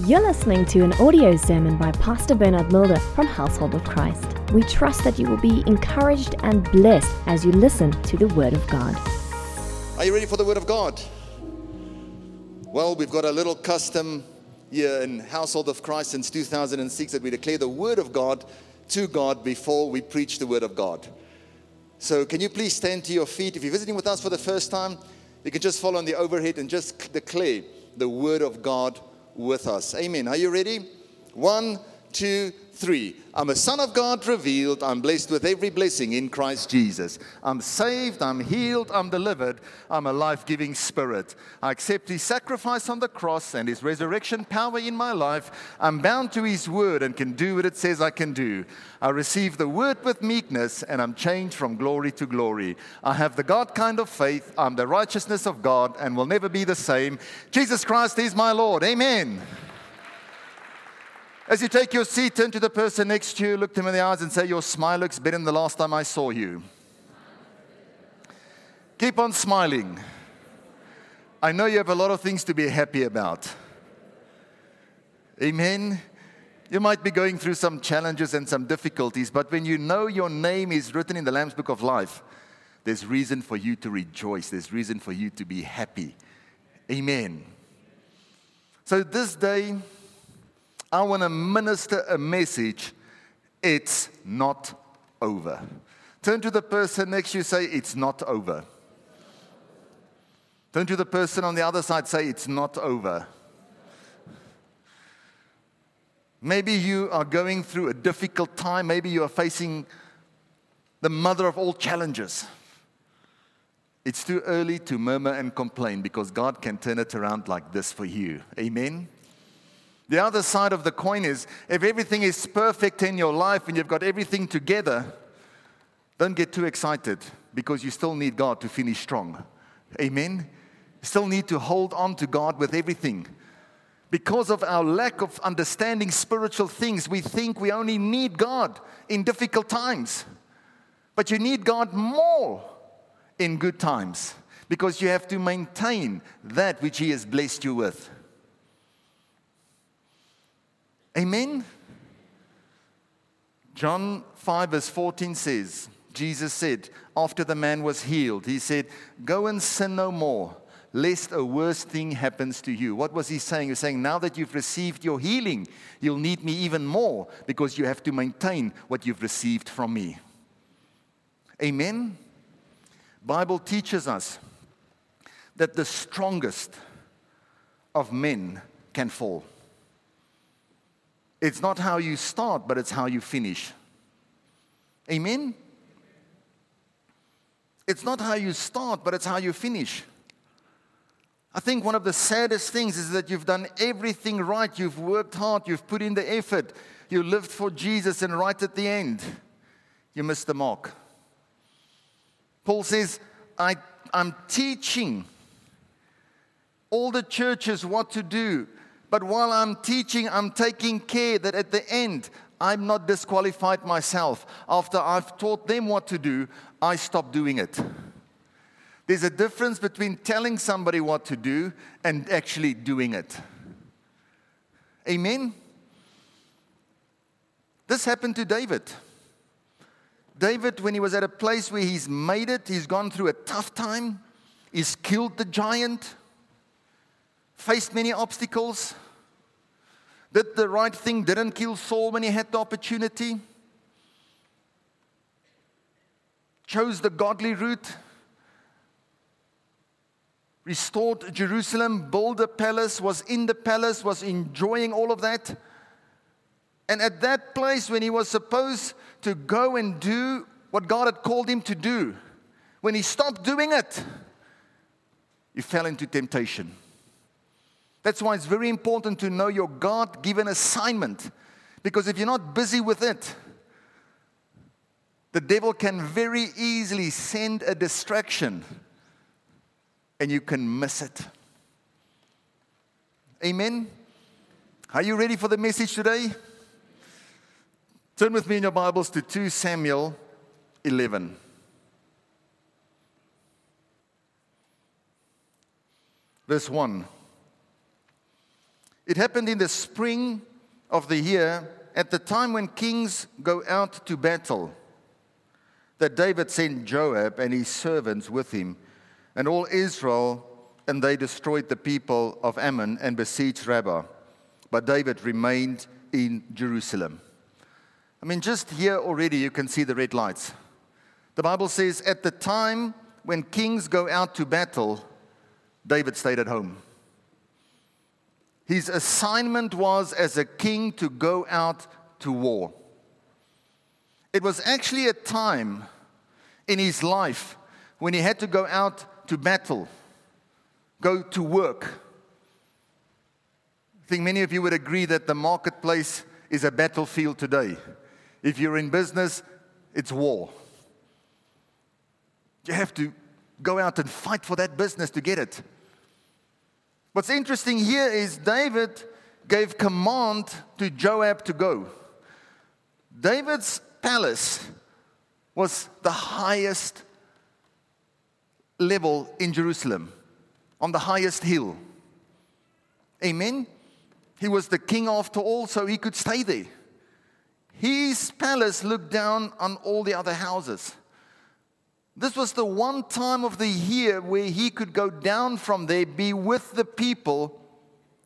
You're listening to an audio sermon by Pastor Bernard Mulder from Household of Christ. We trust that you will be encouraged and blessed as you listen to the Word of God. Are you ready for the Word of God? Well, we've got a little custom here in Household of Christ since 2006 that we declare the Word of God to God before we preach the Word of God. So, can you please stand to your feet? If you're visiting with us for the first time, you can just follow on the overhead and just declare the Word of God with us. Amen. Are you ready? One, two, three. I'm a son of God revealed. I'm blessed with every blessing in Christ Jesus. I'm saved. I'm healed. I'm delivered. I'm a life giving spirit. I accept his sacrifice on the cross and his resurrection power in my life. I'm bound to his word and can do what it says I can do. I receive the word with meekness and I'm changed from glory to glory. I have the God kind of faith. I'm the righteousness of God and will never be the same. Jesus Christ is my Lord. Amen. As you take your seat, turn to the person next to you, look them in the eyes, and say, Your smile looks better than the last time I saw you. Keep on smiling. I know you have a lot of things to be happy about. Amen. You might be going through some challenges and some difficulties, but when you know your name is written in the Lamb's Book of Life, there's reason for you to rejoice. There's reason for you to be happy. Amen. So this day, I want to minister a message. It's not over. Turn to the person next to you, say, It's not over. Turn to the person on the other side, say, It's not over. Maybe you are going through a difficult time. Maybe you are facing the mother of all challenges. It's too early to murmur and complain because God can turn it around like this for you. Amen. The other side of the coin is if everything is perfect in your life and you've got everything together, don't get too excited because you still need God to finish strong. Amen. You still need to hold on to God with everything. Because of our lack of understanding spiritual things, we think we only need God in difficult times. But you need God more in good times because you have to maintain that which He has blessed you with. Amen? John 5, verse 14 says, Jesus said, after the man was healed, He said, Go and sin no more, lest a worse thing happens to you. What was He saying? He was saying, Now that you've received your healing, you'll need me even more because you have to maintain what you've received from me. Amen? Bible teaches us that the strongest of men can fall. It's not how you start, but it's how you finish. Amen? It's not how you start, but it's how you finish. I think one of the saddest things is that you've done everything right. You've worked hard, you've put in the effort, you lived for Jesus, and right at the end, you missed the mark. Paul says, I, I'm teaching all the churches what to do. But while I'm teaching, I'm taking care that at the end, I'm not disqualified myself. After I've taught them what to do, I stop doing it. There's a difference between telling somebody what to do and actually doing it. Amen? This happened to David. David, when he was at a place where he's made it, he's gone through a tough time, he's killed the giant, faced many obstacles, did the right thing, didn't kill Saul when he had the opportunity, chose the godly route, restored Jerusalem, built a palace, was in the palace, was enjoying all of that. And at that place, when he was supposed to go and do what God had called him to do, when he stopped doing it, he fell into temptation. That's why it's very important to know your God given assignment. Because if you're not busy with it, the devil can very easily send a distraction and you can miss it. Amen. Are you ready for the message today? Turn with me in your Bibles to 2 Samuel 11. Verse 1. It happened in the spring of the year, at the time when kings go out to battle, that David sent Joab and his servants with him, and all Israel, and they destroyed the people of Ammon and besieged Rabbah. But David remained in Jerusalem. I mean, just here already you can see the red lights. The Bible says, at the time when kings go out to battle, David stayed at home. His assignment was as a king to go out to war. It was actually a time in his life when he had to go out to battle, go to work. I think many of you would agree that the marketplace is a battlefield today. If you're in business, it's war. You have to go out and fight for that business to get it. What's interesting here is David gave command to Joab to go. David's palace was the highest level in Jerusalem, on the highest hill. Amen? He was the king after all, so he could stay there. His palace looked down on all the other houses. This was the one time of the year where he could go down from there, be with the people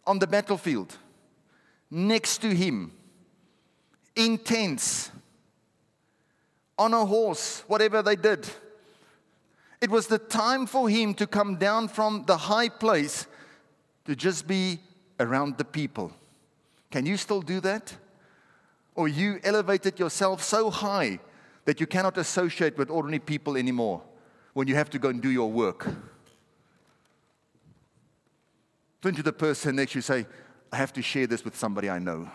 on the battlefield, next to him, in tents, on a horse, whatever they did. It was the time for him to come down from the high place to just be around the people. Can you still do that? Or you elevated yourself so high that you cannot associate with ordinary people anymore when you have to go and do your work. Turn to the person next to you say, I have to share this with somebody I know.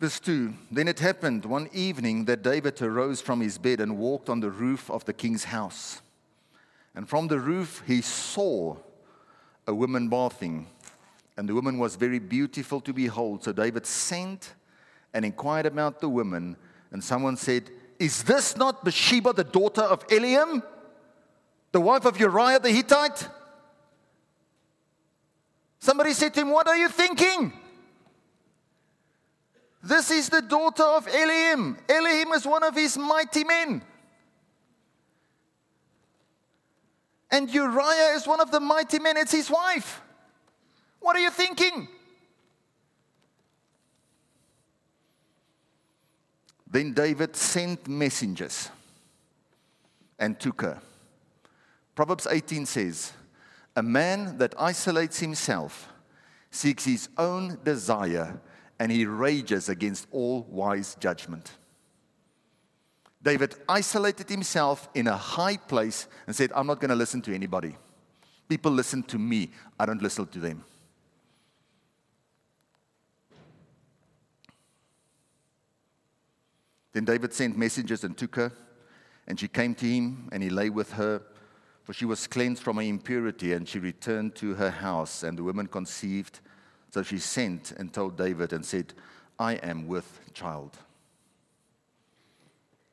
Verse 2 Then it happened one evening that David arose from his bed and walked on the roof of the king's house. And from the roof he saw a woman bathing, and the woman was very beautiful to behold. So David sent and inquired about the woman, and someone said, Is this not Bathsheba, the daughter of Eliam, the wife of Uriah the Hittite? Somebody said to him, What are you thinking? This is the daughter of Eliam. Eliam is one of his mighty men. And Uriah is one of the mighty men, it's his wife. What are you thinking? Then David sent messengers and took her. Proverbs 18 says, A man that isolates himself seeks his own desire and he rages against all wise judgment. David isolated himself in a high place and said, I'm not going to listen to anybody. People listen to me, I don't listen to them. Then David sent messengers and took her, and she came to him, and he lay with her, for she was cleansed from her impurity, and she returned to her house, and the woman conceived. So she sent and told David and said, I am with child.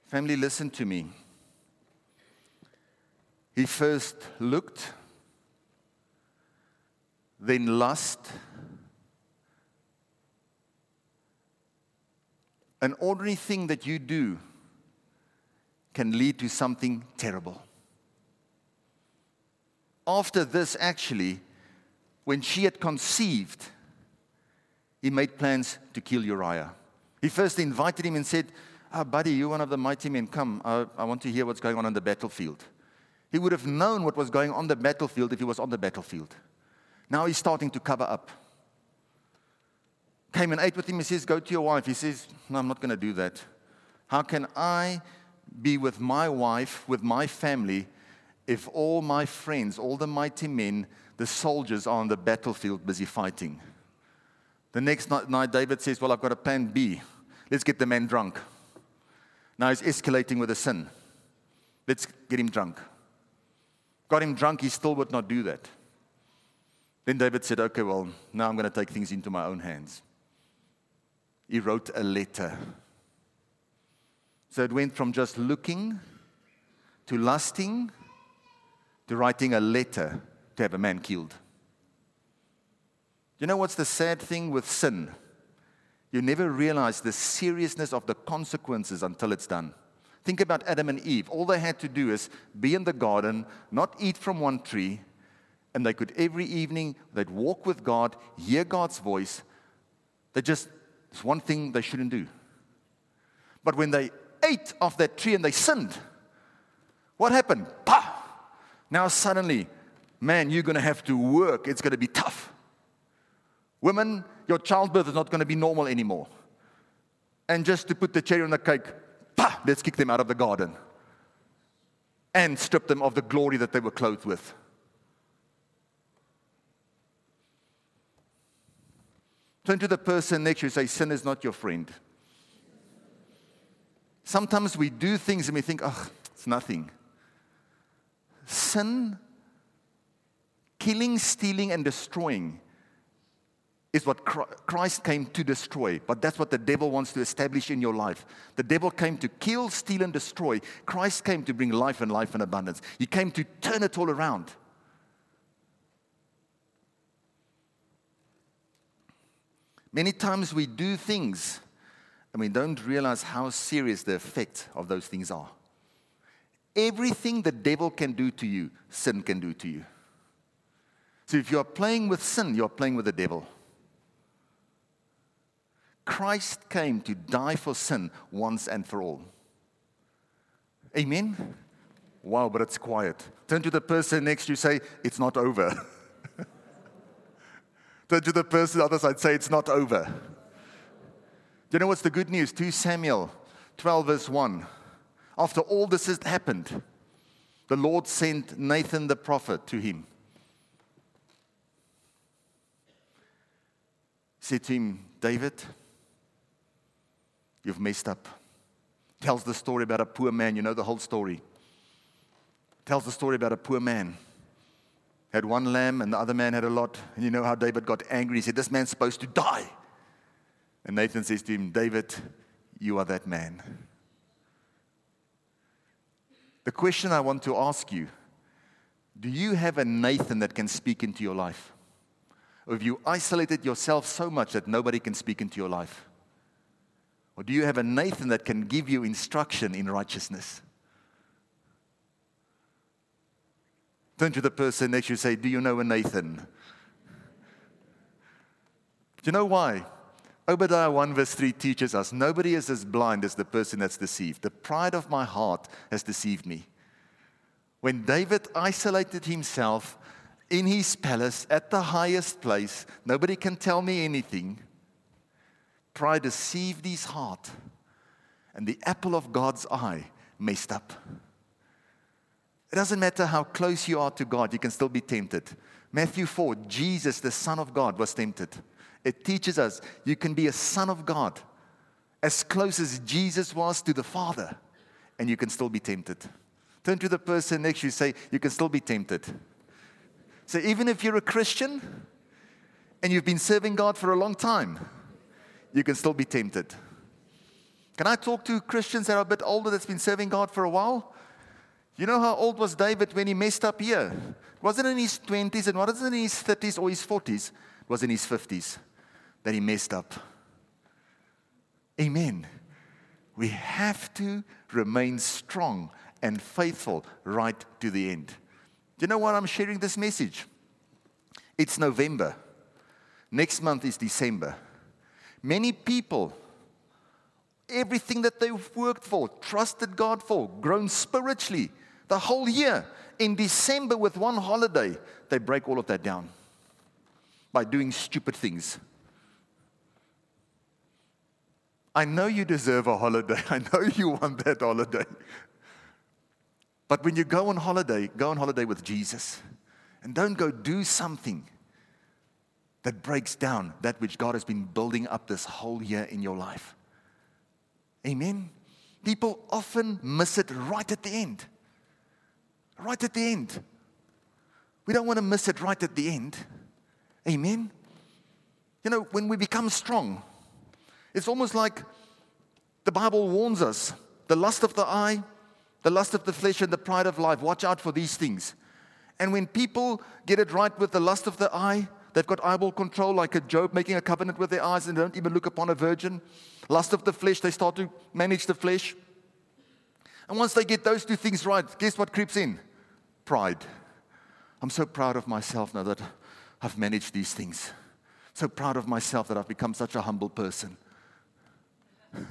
Family, listen to me. He first looked, then lust. An ordinary thing that you do can lead to something terrible. After this, actually, when she had conceived, he made plans to kill Uriah. He first invited him and said, Ah, buddy, you're one of the mighty men. Come, I, I want to hear what's going on on the battlefield. He would have known what was going on the battlefield if he was on the battlefield. Now he's starting to cover up. Came and ate with him. He says, Go to your wife. He says, No, I'm not going to do that. How can I be with my wife, with my family, if all my friends, all the mighty men, the soldiers are on the battlefield busy fighting? The next night, David says, Well, I've got a plan B. Let's get the man drunk. Now he's escalating with a sin. Let's get him drunk. Got him drunk, he still would not do that. Then David said, Okay, well, now I'm going to take things into my own hands. He wrote a letter. So it went from just looking to lusting to writing a letter to have a man killed. You know what's the sad thing with sin? You never realize the seriousness of the consequences until it's done. Think about Adam and Eve. All they had to do is be in the garden, not eat from one tree, and they could every evening, they'd walk with God, hear God's voice. They just, it's one thing they shouldn't do. But when they ate off that tree and they sinned, what happened? Pah! Now suddenly, man, you're going to have to work. It's going to be tough. Women, your childbirth is not going to be normal anymore. And just to put the cherry on the cake, pah, let's kick them out of the garden and strip them of the glory that they were clothed with. Turn to the person next to you and say, Sin is not your friend. Sometimes we do things and we think, oh, it's nothing. Sin, killing, stealing, and destroying is what Christ came to destroy, but that's what the devil wants to establish in your life. The devil came to kill, steal, and destroy. Christ came to bring life and life in abundance. He came to turn it all around. Many times we do things and we don't realize how serious the effect of those things are. Everything the devil can do to you, sin can do to you. So if you are playing with sin, you are playing with the devil. Christ came to die for sin once and for all. Amen? Wow, but it's quiet. Turn to the person next to you, say, It's not over. Turn to the person on the other side, say, It's not over. Do you know what's the good news? 2 Samuel 12, verse 1. After all this has happened, the Lord sent Nathan the prophet to him. He said to him, David, you've messed up. Tells the story about a poor man. You know the whole story. Tells the story about a poor man. Had one lamb and the other man had a lot. And you know how David got angry. He said, This man's supposed to die. And Nathan says to him, David, you are that man. The question I want to ask you do you have a Nathan that can speak into your life? Or have you isolated yourself so much that nobody can speak into your life? Or do you have a Nathan that can give you instruction in righteousness? Turn to the person next to you and say, Do you know a Nathan? Do you know why? Obadiah 1 verse 3 teaches us nobody is as blind as the person that's deceived. The pride of my heart has deceived me. When David isolated himself in his palace at the highest place, nobody can tell me anything. Pride deceived his heart, and the apple of God's eye messed up. It doesn't matter how close you are to God, you can still be tempted. Matthew 4, Jesus, the Son of God, was tempted. It teaches us you can be a son of God as close as Jesus was to the Father, and you can still be tempted. Turn to the person next to you, say, You can still be tempted. So, even if you're a Christian and you've been serving God for a long time, you can still be tempted. Can I talk to Christians that are a bit older that's been serving God for a while? You know how old was David when he messed up here? wasn't in his 20s and wasn't in his 30s or his 40s? It was in his 50s that he messed up. Amen. We have to remain strong and faithful right to the end. Do you know why I'm sharing this message? It's November. Next month is December. Many people, everything that they've worked for, trusted God for, grown spiritually, the whole year, in December with one holiday, they break all of that down by doing stupid things. I know you deserve a holiday. I know you want that holiday. But when you go on holiday, go on holiday with Jesus. And don't go do something that breaks down that which God has been building up this whole year in your life. Amen. People often miss it right at the end. Right at the end. We don't want to miss it right at the end. Amen. You know, when we become strong, it's almost like the Bible warns us The lust of the eye, the lust of the flesh, and the pride of life. Watch out for these things. And when people get it right with the lust of the eye, they've got eyeball control, like a Job making a covenant with their eyes and they don't even look upon a virgin. Lust of the flesh, they start to manage the flesh. And once they get those two things right, guess what creeps in? Pride. I'm so proud of myself now that I've managed these things. So proud of myself that I've become such a humble person. and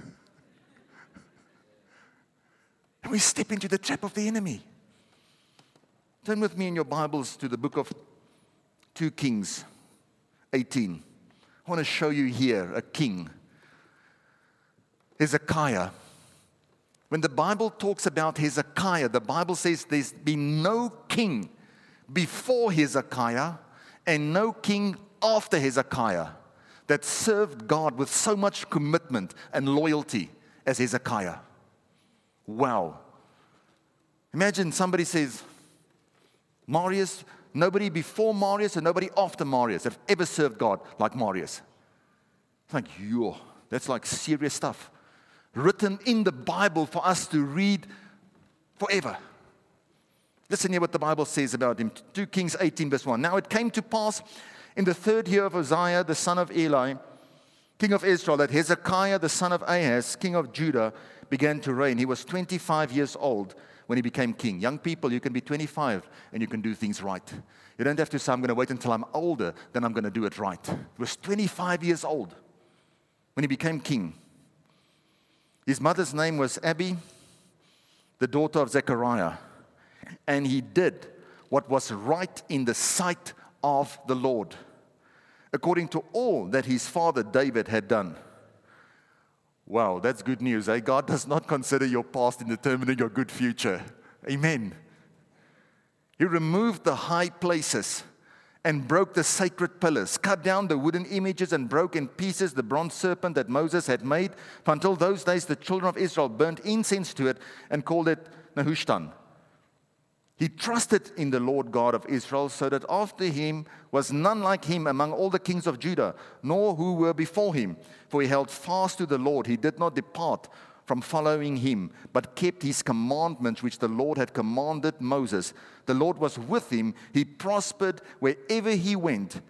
we step into the trap of the enemy. Turn with me in your Bibles to the book of 2 Kings 18. I want to show you here a king, Hezekiah. When the Bible talks about Hezekiah, the Bible says there's been no king before Hezekiah and no king after Hezekiah that served God with so much commitment and loyalty as Hezekiah. Wow. Imagine somebody says, Marius, nobody before Marius and nobody after Marius have ever served God like Marius. It's like, yo, that's like serious stuff. Written in the Bible for us to read forever. Listen here what the Bible says about him. 2 Kings 18, verse 1. Now it came to pass in the third year of Uzziah, the son of Eli, king of Israel, that Hezekiah, the son of Ahaz, king of Judah, began to reign. He was 25 years old when he became king. Young people, you can be 25 and you can do things right. You don't have to say, I'm going to wait until I'm older, then I'm going to do it right. He was 25 years old when he became king. His mother's name was Abi, the daughter of Zechariah and he did what was right in the sight of the Lord, according to all that his father David had done. Wow, that's good news. Eh? God does not consider your past in determining your good future. Amen. He removed the high places and broke the sacred pillars, cut down the wooden images, and broke in pieces the bronze serpent that Moses had made. For until those days, the children of Israel burnt incense to it and called it Nehushtan, he trusted in the Lord God of Israel, so that after him was none like him among all the kings of Judah, nor who were before him. For he held fast to the Lord. He did not depart from following him, but kept his commandments which the Lord had commanded Moses. The Lord was with him. He prospered wherever he went,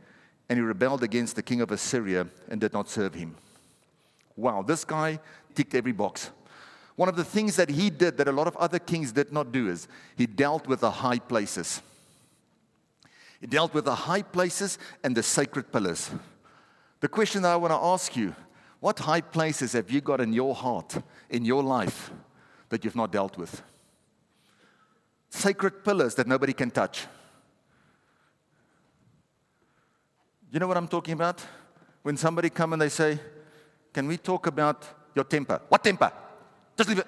and he rebelled against the king of Assyria and did not serve him. Wow, this guy ticked every box. One of the things that he did that a lot of other kings did not do is he dealt with the high places. He dealt with the high places and the sacred pillars. The question that I want to ask you what high places have you got in your heart, in your life, that you've not dealt with? Sacred pillars that nobody can touch. You know what I'm talking about? When somebody come and they say, "Can we talk about your temper?" What temper? Just leave it.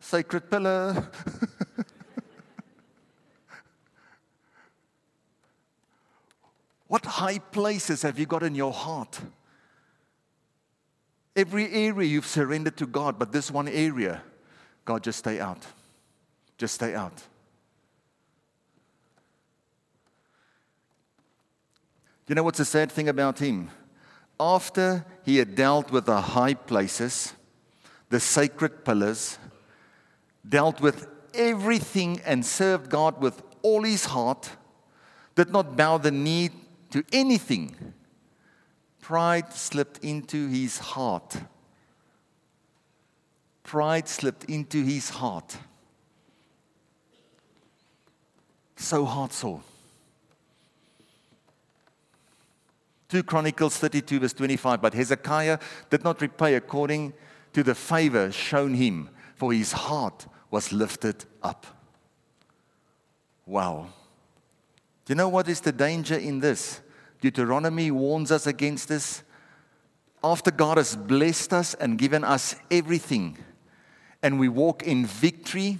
Sacred pillar. what high places have you got in your heart? Every area you've surrendered to God, but this one area, God, just stay out. Just stay out. You know what's the sad thing about him? After he had dealt with the high places, the sacred pillars, dealt with everything and served God with all his heart, did not bow the knee to anything, pride slipped into his heart. Pride slipped into his heart. So heart sore. 2 Chronicles 32, verse 25. But Hezekiah did not repay according to the favor shown him, for his heart was lifted up. Wow. Do you know what is the danger in this? Deuteronomy warns us against this. After God has blessed us and given us everything, and we walk in victory,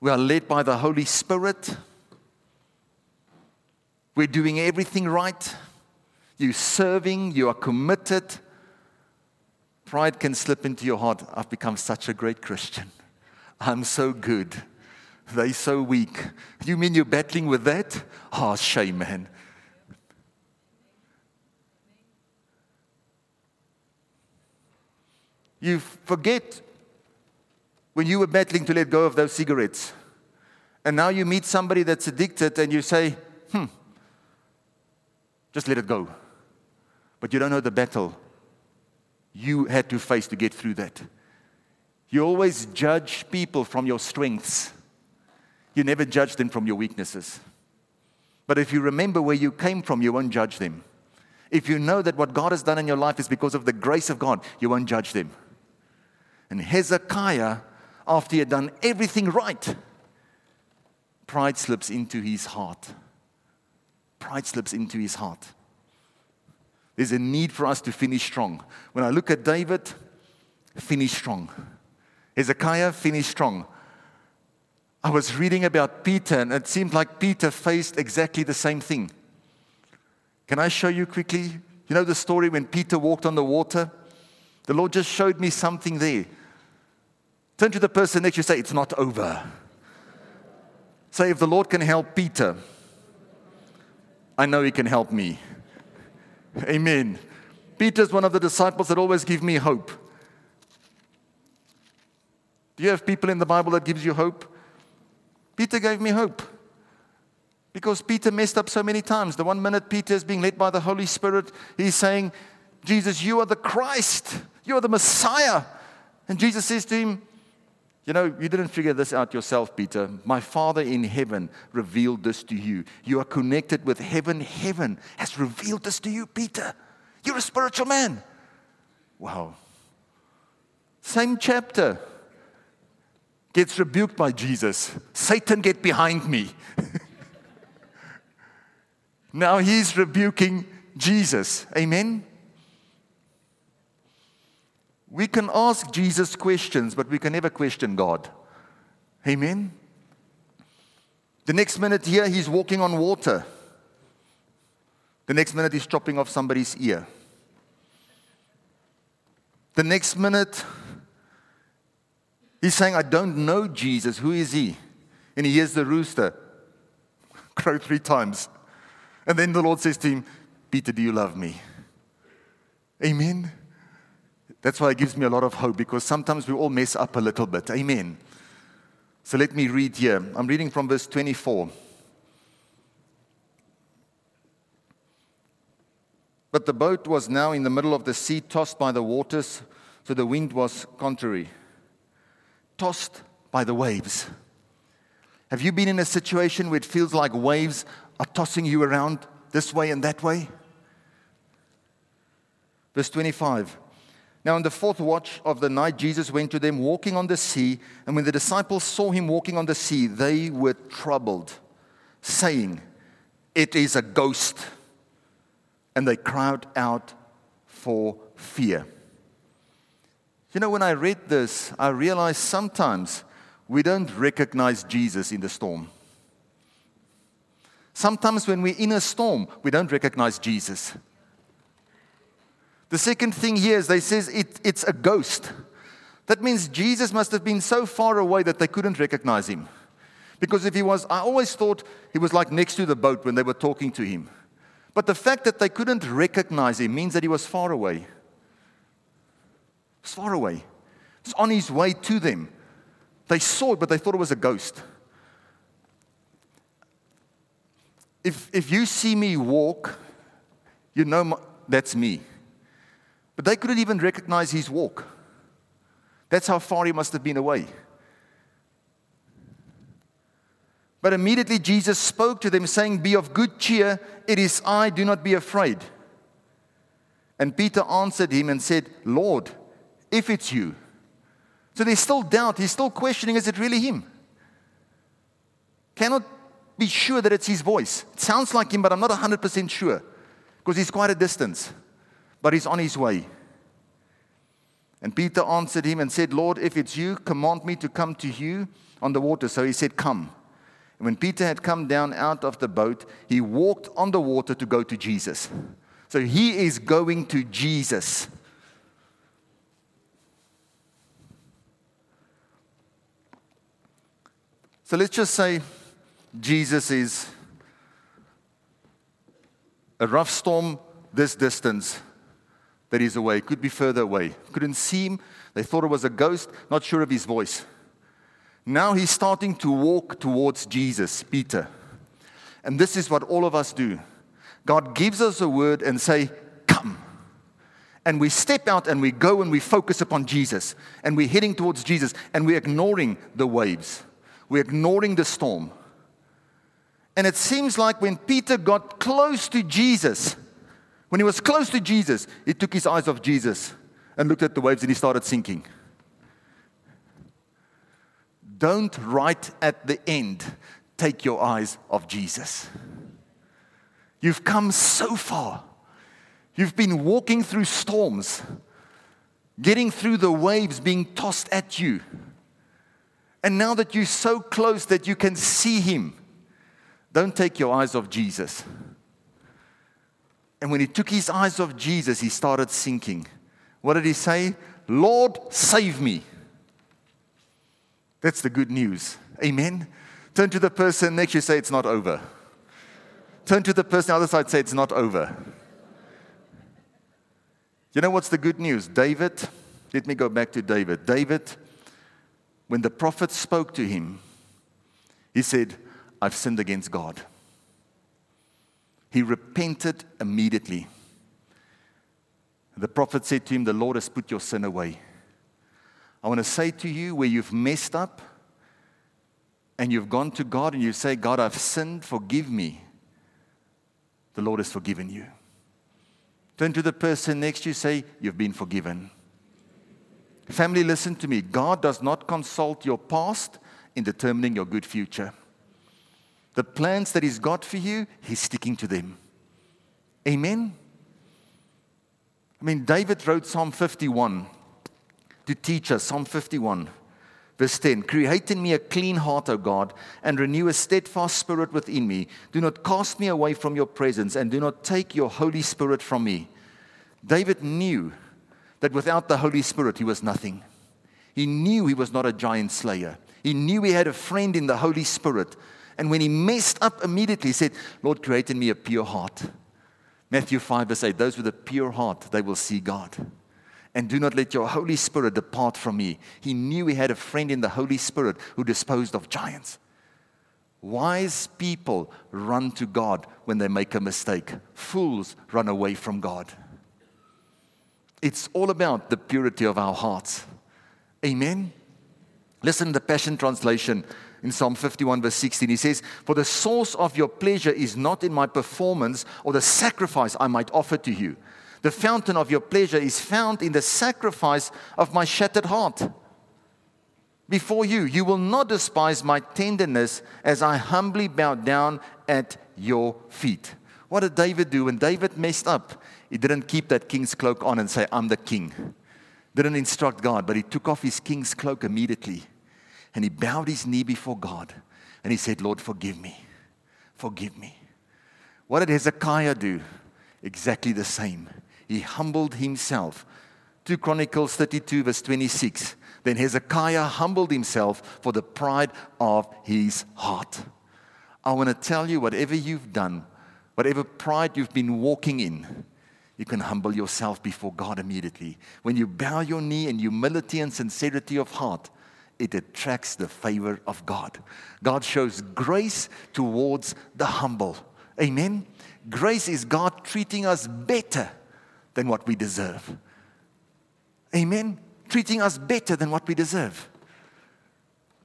we are led by the Holy Spirit, we're doing everything right you're serving, you are committed. Pride can slip into your heart. I've become such a great Christian. I'm so good. They're so weak. You mean you're battling with that? Oh, shame, man. You forget when you were battling to let go of those cigarettes. And now you meet somebody that's addicted and you say, hmm, just let it go. But you don't know the battle you had to face to get through that. You always judge people from your strengths, you never judge them from your weaknesses. But if you remember where you came from, you won't judge them. If you know that what God has done in your life is because of the grace of God, you won't judge them. And Hezekiah, after he had done everything right, pride slips into his heart. Pride slips into his heart. There's a need for us to finish strong. When I look at David, finish strong. Hezekiah, finish strong. I was reading about Peter, and it seemed like Peter faced exactly the same thing. Can I show you quickly? You know the story when Peter walked on the water? The Lord just showed me something there. Turn to the person next to you say, It's not over. Say, if the Lord can help Peter, I know he can help me. Amen. Peter's one of the disciples that always give me hope. Do you have people in the Bible that gives you hope? Peter gave me hope. Because Peter messed up so many times. The one minute Peter is being led by the Holy Spirit, he's saying, Jesus, you are the Christ. You are the Messiah. And Jesus says to him, You know, you didn't figure this out yourself, Peter. My Father in heaven revealed this to you. You are connected with heaven. Heaven has revealed this to you, Peter. You're a spiritual man. Wow. Same chapter gets rebuked by Jesus. Satan, get behind me. now he's rebuking Jesus. Amen? We can ask Jesus questions, but we can never question God. Amen? The next minute here, he's walking on water. The next minute, he's chopping off somebody's ear. The next minute, He's saying, I don't know Jesus. Who is he? And he hears the rooster crow three times. And then the Lord says to him, Peter, do you love me? Amen. That's why it gives me a lot of hope because sometimes we all mess up a little bit. Amen. So let me read here. I'm reading from verse 24. But the boat was now in the middle of the sea, tossed by the waters, so the wind was contrary tossed by the waves. Have you been in a situation where it feels like waves are tossing you around this way and that way? Verse 25. Now, in the fourth watch of the night, Jesus went to them walking on the sea, and when the disciples saw him walking on the sea, they were troubled, saying, It is a ghost. And they cried out for fear. You know, when I read this, I realized sometimes we don't recognize Jesus in the storm. Sometimes when we're in a storm, we don't recognize Jesus. The second thing here is they says it, it's a ghost. That means Jesus must have been so far away that they couldn't recognize him. Because if he was, I always thought he was like next to the boat when they were talking to him. But the fact that they couldn't recognize him means that he was far away. It's far away. It's on his way to them. They saw it, but they thought it was a ghost. If, if you see me walk, you know my, that's me. But they couldn't even recognize his walk. That's how far he must have been away. But immediately Jesus spoke to them, saying, Be of good cheer, it is I, do not be afraid. And Peter answered him and said, Lord, if it's you. So there's still doubt. He's still questioning is it really him? Cannot be sure that it's his voice. It sounds like him, but I'm not 100% sure because he's quite a distance, but he's on his way. And Peter answered him and said, Lord, if it's you, command me to come to you on the water. So he said, Come. And when Peter had come down out of the boat, he walked on the water to go to Jesus. So he is going to Jesus. So let's just say Jesus is a rough storm this distance, that he's away. Could be further away. Couldn't see him. They thought it was a ghost, not sure of his voice. Now he's starting to walk towards Jesus, Peter. And this is what all of us do. God gives us a word and say, "Come." And we step out and we go and we focus upon Jesus. And we're heading towards Jesus and we're ignoring the waves. We're ignoring the storm. And it seems like when Peter got close to Jesus, when he was close to Jesus, he took his eyes off Jesus and looked at the waves and he started sinking. Don't right at the end take your eyes off Jesus. You've come so far. You've been walking through storms, getting through the waves being tossed at you. And now that you're so close that you can see Him, don't take your eyes off Jesus. And when he took his eyes off Jesus, he started sinking. What did he say? Lord, save me. That's the good news. Amen. Turn to the person next to you, say, It's not over. Turn to the person on the other side, say, It's not over. You know what's the good news? David, let me go back to David. David, when the prophet spoke to him, he said, I've sinned against God. He repented immediately. The prophet said to him, The Lord has put your sin away. I want to say to you where you've messed up and you've gone to God and you say, God, I've sinned, forgive me. The Lord has forgiven you. Turn to the person next to you, say, You've been forgiven. Family, listen to me. God does not consult your past in determining your good future. The plans that He's got for you, He's sticking to them. Amen? I mean, David wrote Psalm 51 to teach us Psalm 51, verse 10 Create in me a clean heart, O God, and renew a steadfast spirit within me. Do not cast me away from your presence, and do not take your Holy Spirit from me. David knew that without the Holy Spirit, he was nothing. He knew he was not a giant slayer. He knew he had a friend in the Holy Spirit. And when he messed up immediately, he said, Lord, create in me a pure heart. Matthew 5, verse 8 Those with a pure heart, they will see God and do not let your Holy Spirit depart from me. He knew he had a friend in the Holy Spirit who disposed of giants. Wise people run to God when they make a mistake, fools run away from God. It's all about the purity of our hearts. Amen. Listen to the Passion Translation in Psalm 51, verse 16. He says, For the source of your pleasure is not in my performance or the sacrifice I might offer to you the fountain of your pleasure is found in the sacrifice of my shattered heart. Before you, you will not despise my tenderness as I humbly bow down at your feet. What did David do when David messed up? He didn't keep that king's cloak on and say, I'm the king. Didn't instruct God, but he took off his king's cloak immediately and he bowed his knee before God and he said, Lord, forgive me. Forgive me. What did Hezekiah do? Exactly the same he humbled himself. 2 Chronicles 32, verse 26. Then Hezekiah humbled himself for the pride of his heart. I want to tell you, whatever you've done, whatever pride you've been walking in, you can humble yourself before God immediately. When you bow your knee in humility and sincerity of heart, it attracts the favor of God. God shows grace towards the humble. Amen. Grace is God treating us better than what we deserve. Amen? Treating us better than what we deserve.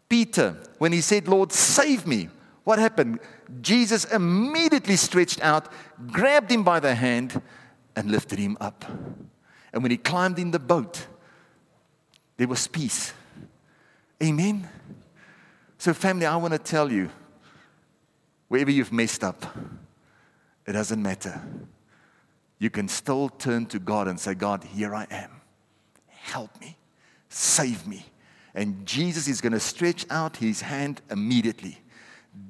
Peter, when he said, Lord, save me, what happened? Jesus immediately stretched out, grabbed him by the hand, and lifted him up. And when he climbed in the boat, there was peace. Amen? So, family, I want to tell you wherever you've messed up, it doesn't matter you can still turn to God and say, God, here I am. Help me. Save me. And Jesus is going to stretch out his hand immediately.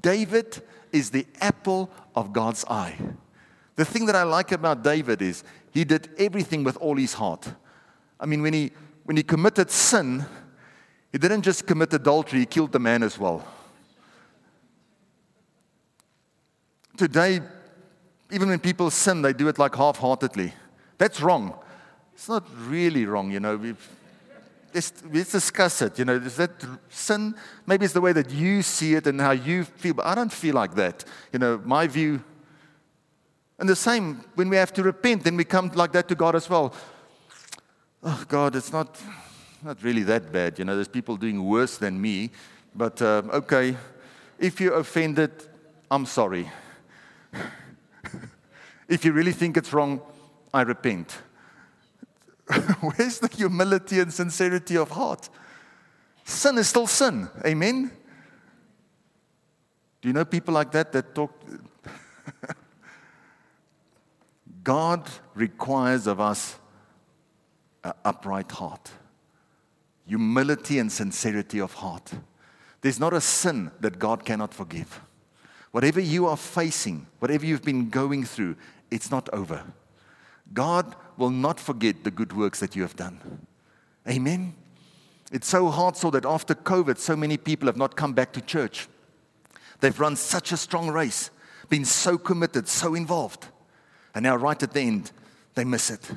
David is the apple of God's eye. The thing that I like about David is he did everything with all his heart. I mean, when he, when he committed sin, he didn't just commit adultery, he killed the man as well. Today, even when people sin, they do it like half heartedly. That's wrong. It's not really wrong, you know. We've, let's, let's discuss it. You know, is that sin? Maybe it's the way that you see it and how you feel, but I don't feel like that. You know, my view. And the same, when we have to repent, then we come like that to God as well. Oh, God, it's not, not really that bad. You know, there's people doing worse than me. But uh, okay, if you're offended, I'm sorry. if you really think it's wrong, I repent. Where's the humility and sincerity of heart? Sin is still sin. Amen? Do you know people like that that talk? God requires of us an upright heart, humility and sincerity of heart. There's not a sin that God cannot forgive. Whatever you are facing, whatever you've been going through, it's not over. God will not forget the good works that you have done. Amen. It's so hard so that after COVID, so many people have not come back to church. They've run such a strong race, been so committed, so involved. And now, right at the end, they miss it.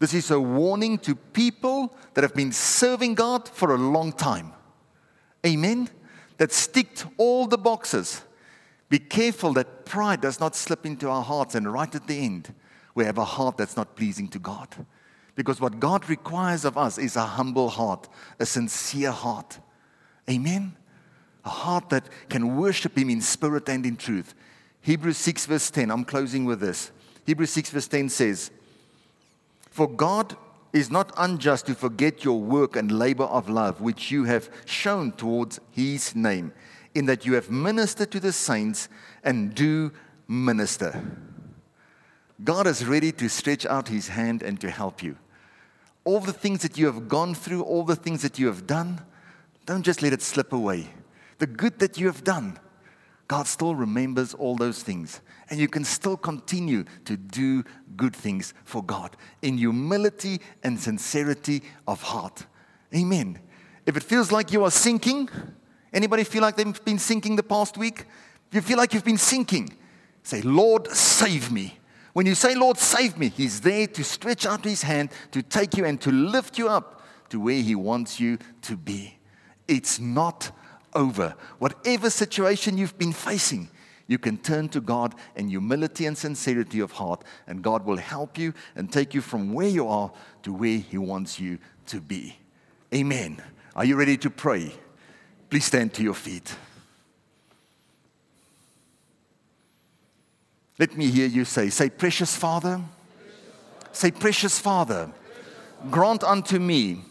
This is a warning to people that have been serving God for a long time. Amen. That ticked all the boxes. Be careful that pride does not slip into our hearts, and right at the end, we have a heart that's not pleasing to God. Because what God requires of us is a humble heart, a sincere heart. Amen? A heart that can worship Him in spirit and in truth. Hebrews 6, verse 10, I'm closing with this. Hebrews 6, verse 10 says, For God is not unjust to forget your work and labor of love, which you have shown towards His name, in that you have ministered to the saints and do minister. God is ready to stretch out his hand and to help you. All the things that you have gone through, all the things that you have done, don't just let it slip away. The good that you have done, God still remembers all those things. And you can still continue to do good things for God in humility and sincerity of heart. Amen. If it feels like you are sinking, anybody feel like they've been sinking the past week? You feel like you've been sinking, say, Lord, save me. When you say, Lord, save me, He's there to stretch out His hand to take you and to lift you up to where He wants you to be. It's not over. Whatever situation you've been facing, you can turn to God in humility and sincerity of heart, and God will help you and take you from where you are to where He wants you to be. Amen. Are you ready to pray? Please stand to your feet. Let me hear you say, say, precious Father, say, precious Father, grant unto me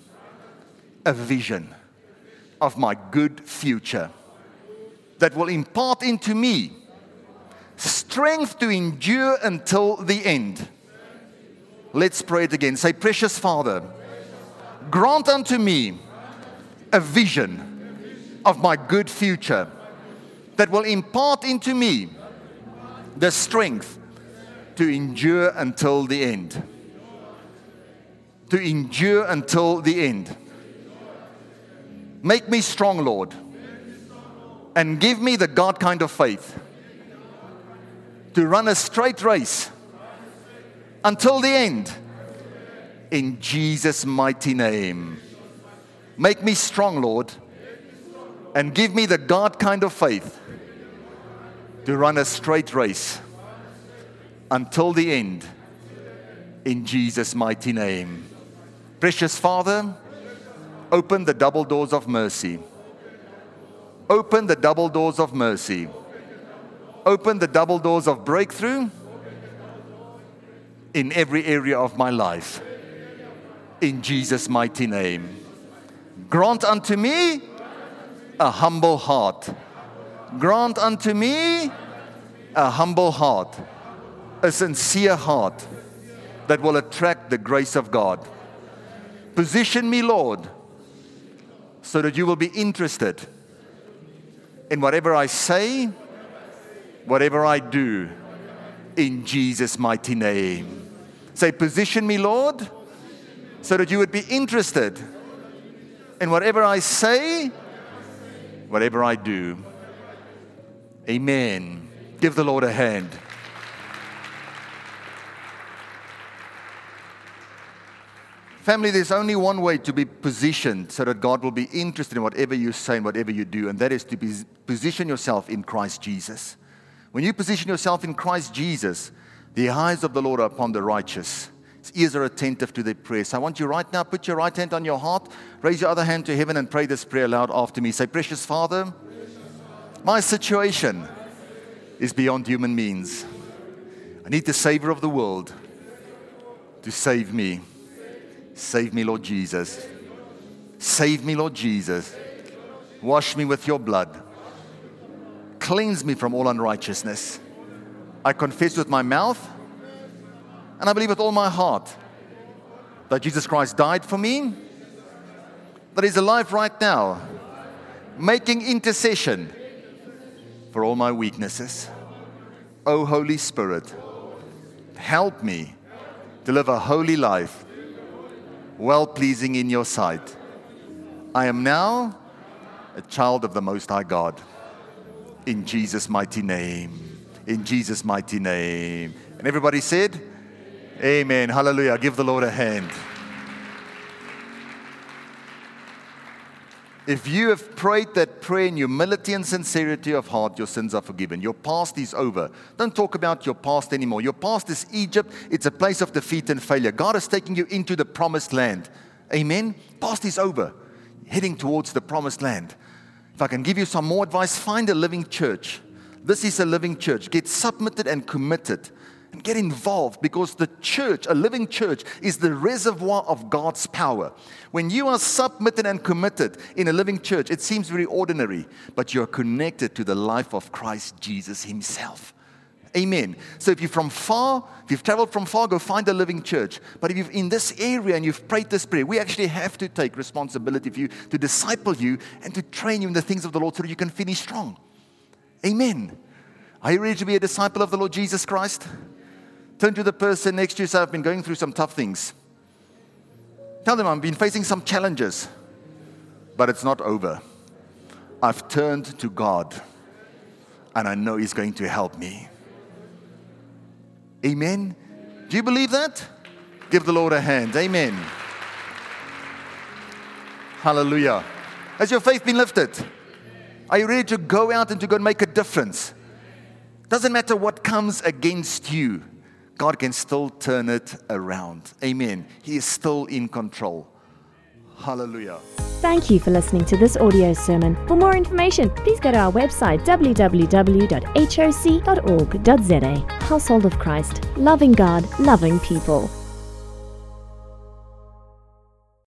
a vision of my good future that will impart into me strength to endure until the end. Let's pray it again. Say, Precious Father, grant unto me a vision of my good future that will impart into me the strength to endure until the end. To endure until the end. Make me strong, Lord, and give me the God kind of faith to run a straight race until the end. In Jesus' mighty name. Make me strong, Lord, and give me the God kind of faith to run a straight race until the end in Jesus' mighty name. Precious Father, open the double doors of mercy. Open the double doors of mercy. Open the double doors of breakthrough in every area of my life. In Jesus' mighty name. Grant unto me a humble heart Grant unto me a humble heart, a sincere heart that will attract the grace of God. Position me, Lord, so that you will be interested in whatever I say, whatever I do, in Jesus' mighty name. Say, position me, Lord, so that you would be interested in whatever I say, whatever I do. Amen. Give the Lord a hand. Family, there's only one way to be positioned so that God will be interested in whatever you say and whatever you do, and that is to be, position yourself in Christ Jesus. When you position yourself in Christ Jesus, the eyes of the Lord are upon the righteous. His ears are attentive to their prayers. I want you right now, put your right hand on your heart, raise your other hand to heaven, and pray this prayer aloud after me. Say, Precious Father, my situation is beyond human means. I need the Savior of the world to save me. Save me, Lord Jesus. Save me, Lord Jesus. Wash me with your blood. Cleanse me from all unrighteousness. I confess with my mouth and I believe with all my heart that Jesus Christ died for me, that He's alive right now, making intercession for all my weaknesses. Oh, Holy Spirit, help me to live a holy life, well pleasing in your sight. I am now a child of the Most High God. In Jesus' mighty name. In Jesus' mighty name. And everybody said, Amen. Hallelujah. Give the Lord a hand. If you have prayed that prayer in humility and sincerity of heart, your sins are forgiven. Your past is over. Don't talk about your past anymore. Your past is Egypt, it's a place of defeat and failure. God is taking you into the promised land. Amen. Past is over, heading towards the promised land. If I can give you some more advice, find a living church. This is a living church. Get submitted and committed get involved because the church, a living church, is the reservoir of God's power. When you are submitted and committed in a living church, it seems very ordinary, but you're connected to the life of Christ Jesus Himself. Amen. So if you're from far, if you've traveled from far, go find a living church. But if you're in this area and you've prayed this prayer, we actually have to take responsibility for you to disciple you and to train you in the things of the Lord so that you can finish strong. Amen. Are you ready to be a disciple of the Lord Jesus Christ? Turn to the person next to you say, I've been going through some tough things. Tell them I've been facing some challenges, but it's not over. I've turned to God, and I know He's going to help me. Amen. Do you believe that? Give the Lord a hand. Amen. Hallelujah. Has your faith been lifted? Are you ready to go out and to go and make a difference? Doesn't matter what comes against you. God can still turn it around. Amen. He is still in control. Hallelujah. Thank you for listening to this audio sermon. For more information, please go to our website www.hoc.org.za. Household of Christ, loving God, loving people.